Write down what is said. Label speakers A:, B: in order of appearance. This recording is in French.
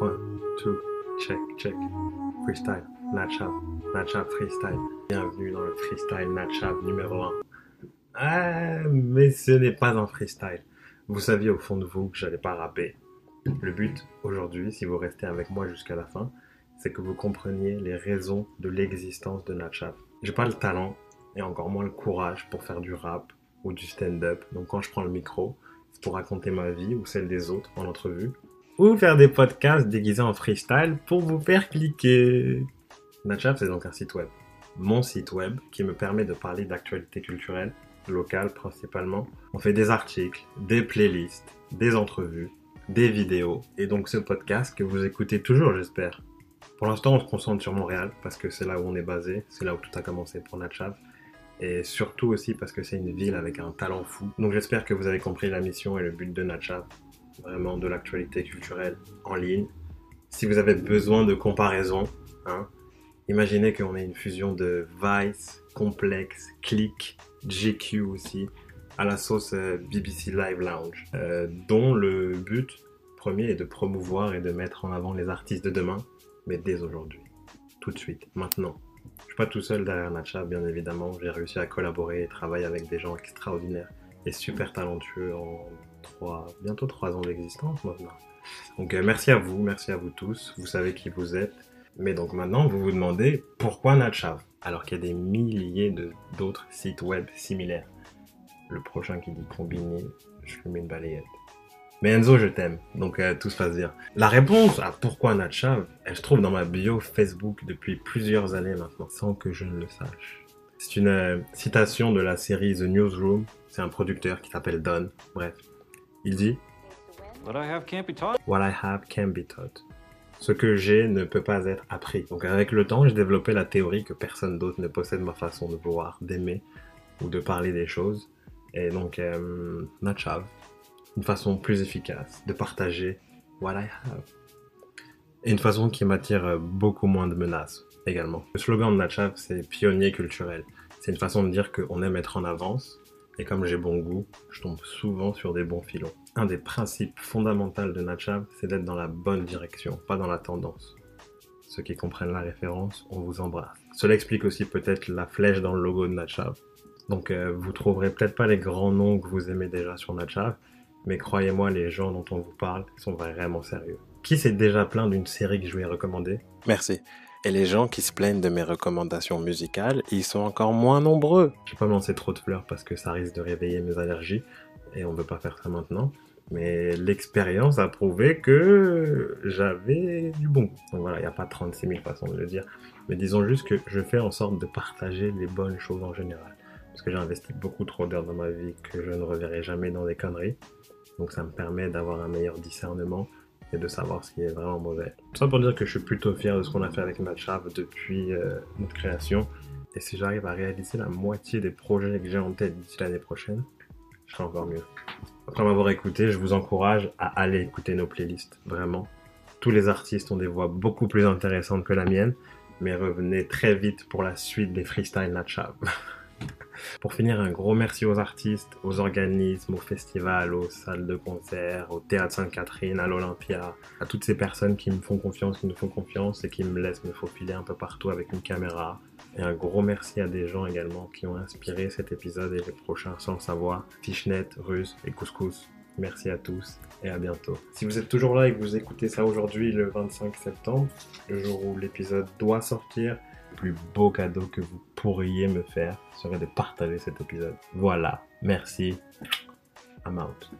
A: One, two, check, check. Freestyle, Natcha, Natcha Freestyle. Bienvenue dans le Freestyle Natcha numéro 1. Ah, mais ce n'est pas un freestyle. Vous saviez au fond de vous que j'allais pas rapper. Le but aujourd'hui, si vous restez avec moi jusqu'à la fin, c'est que vous compreniez les raisons de l'existence de Natcha. J'ai pas le talent et encore moins le courage pour faire du rap ou du stand-up. Donc quand je prends le micro, c'est pour raconter ma vie ou celle des autres en entrevue ou faire des podcasts déguisés en freestyle pour vous faire cliquer. Natchat, c'est donc un site web. Mon site web qui me permet de parler d'actualité culturelle, locale principalement. On fait des articles, des playlists, des entrevues, des vidéos et donc ce podcast que vous écoutez toujours, j'espère. Pour l'instant, on se concentre sur Montréal parce que c'est là où on est basé, c'est là où tout a commencé pour Natchav et surtout aussi parce que c'est une ville avec un talent fou. Donc j'espère que vous avez compris la mission et le but de Natchav vraiment de l'actualité culturelle en ligne. Si vous avez besoin de comparaison, hein, imaginez qu'on ait une fusion de Vice, Complex, Click, GQ aussi, à la sauce euh, BBC Live Lounge, euh, dont le but premier est de promouvoir et de mettre en avant les artistes de demain, mais dès aujourd'hui, tout de suite, maintenant. Je suis pas tout seul derrière Natcha, bien évidemment. J'ai réussi à collaborer et travailler avec des gens extraordinaires et super talentueux en bientôt trois ans d'existence maintenant. Donc euh, merci à vous, merci à vous tous, vous savez qui vous êtes. Mais donc maintenant, vous vous demandez pourquoi Natchav alors qu'il y a des milliers d'autres sites web similaires. Le prochain qui dit combiné, je lui mets une balayette. Mais Enzo, je t'aime, donc euh, tout se passe bien. La réponse à pourquoi Natchav, elle se trouve dans ma bio Facebook depuis plusieurs années maintenant, sans que je ne le sache. C'est une euh, citation de la série The Newsroom. C'est un producteur qui s'appelle Don. Bref, il dit What I have can't be taught. What I have can be taught. Ce que j'ai ne peut pas être appris. Donc avec le temps, j'ai développé la théorie que personne d'autre ne possède ma façon de voir, d'aimer ou de parler des choses. Et donc, euh, Natchav, une façon plus efficace de partager what I have. Et une façon qui m'attire beaucoup moins de menaces également. Le slogan de Natchav, c'est pionnier culturel. C'est une façon de dire qu'on aime être en avance et comme j'ai bon goût, je tombe souvent sur des bons filons. Un des principes fondamentaux de Natchav, c'est d'être dans la bonne direction, pas dans la tendance. Ceux qui comprennent la référence, on vous embrasse. Cela explique aussi peut-être la flèche dans le logo de Natchav. Donc euh, vous trouverez peut-être pas les grands noms que vous aimez déjà sur Natchav, mais croyez-moi, les gens dont on vous parle sont vraiment sérieux. Qui s'est déjà plaint d'une série que je lui ai recommandée? Merci. Et les gens qui se plaignent de mes recommandations musicales, ils sont encore moins nombreux. Je vais pas me lancer trop de fleurs parce que ça risque de réveiller mes allergies et on veut pas faire ça maintenant. Mais l'expérience a prouvé que j'avais du bon goût. Donc voilà, il n'y a pas 36 000 façons de le dire. Mais disons juste que je fais en sorte de partager les bonnes choses en général. Parce que j'ai investi beaucoup trop d'heures dans ma vie que je ne reverrai jamais dans des conneries. Donc ça me permet d'avoir un meilleur discernement de savoir ce qui est vraiment mauvais. Tout ça pour dire que je suis plutôt fier de ce qu'on a fait avec Matchav depuis euh, notre création. Et si j'arrive à réaliser la moitié des projets que j'ai en tête d'ici l'année prochaine, je serai encore mieux. Après m'avoir écouté, je vous encourage à aller écouter nos playlists, vraiment. Tous les artistes ont des voix beaucoup plus intéressantes que la mienne, mais revenez très vite pour la suite des freestyle Natchav. Pour finir, un gros merci aux artistes, aux organismes, aux festivals, aux salles de concert, au Théâtre Sainte-Catherine, à l'Olympia, à toutes ces personnes qui me font confiance, qui nous font confiance et qui me laissent me faufiler un peu partout avec une caméra. Et un gros merci à des gens également qui ont inspiré cet épisode et les prochains sans le savoir. Fishnet, Russe et Couscous. Merci à tous et à bientôt. Si vous êtes toujours là et que vous écoutez ça aujourd'hui, le 25 septembre, le jour où l'épisode doit sortir, plus beau cadeau que vous pourriez me faire serait de partager cet épisode. Voilà, merci. I'm out.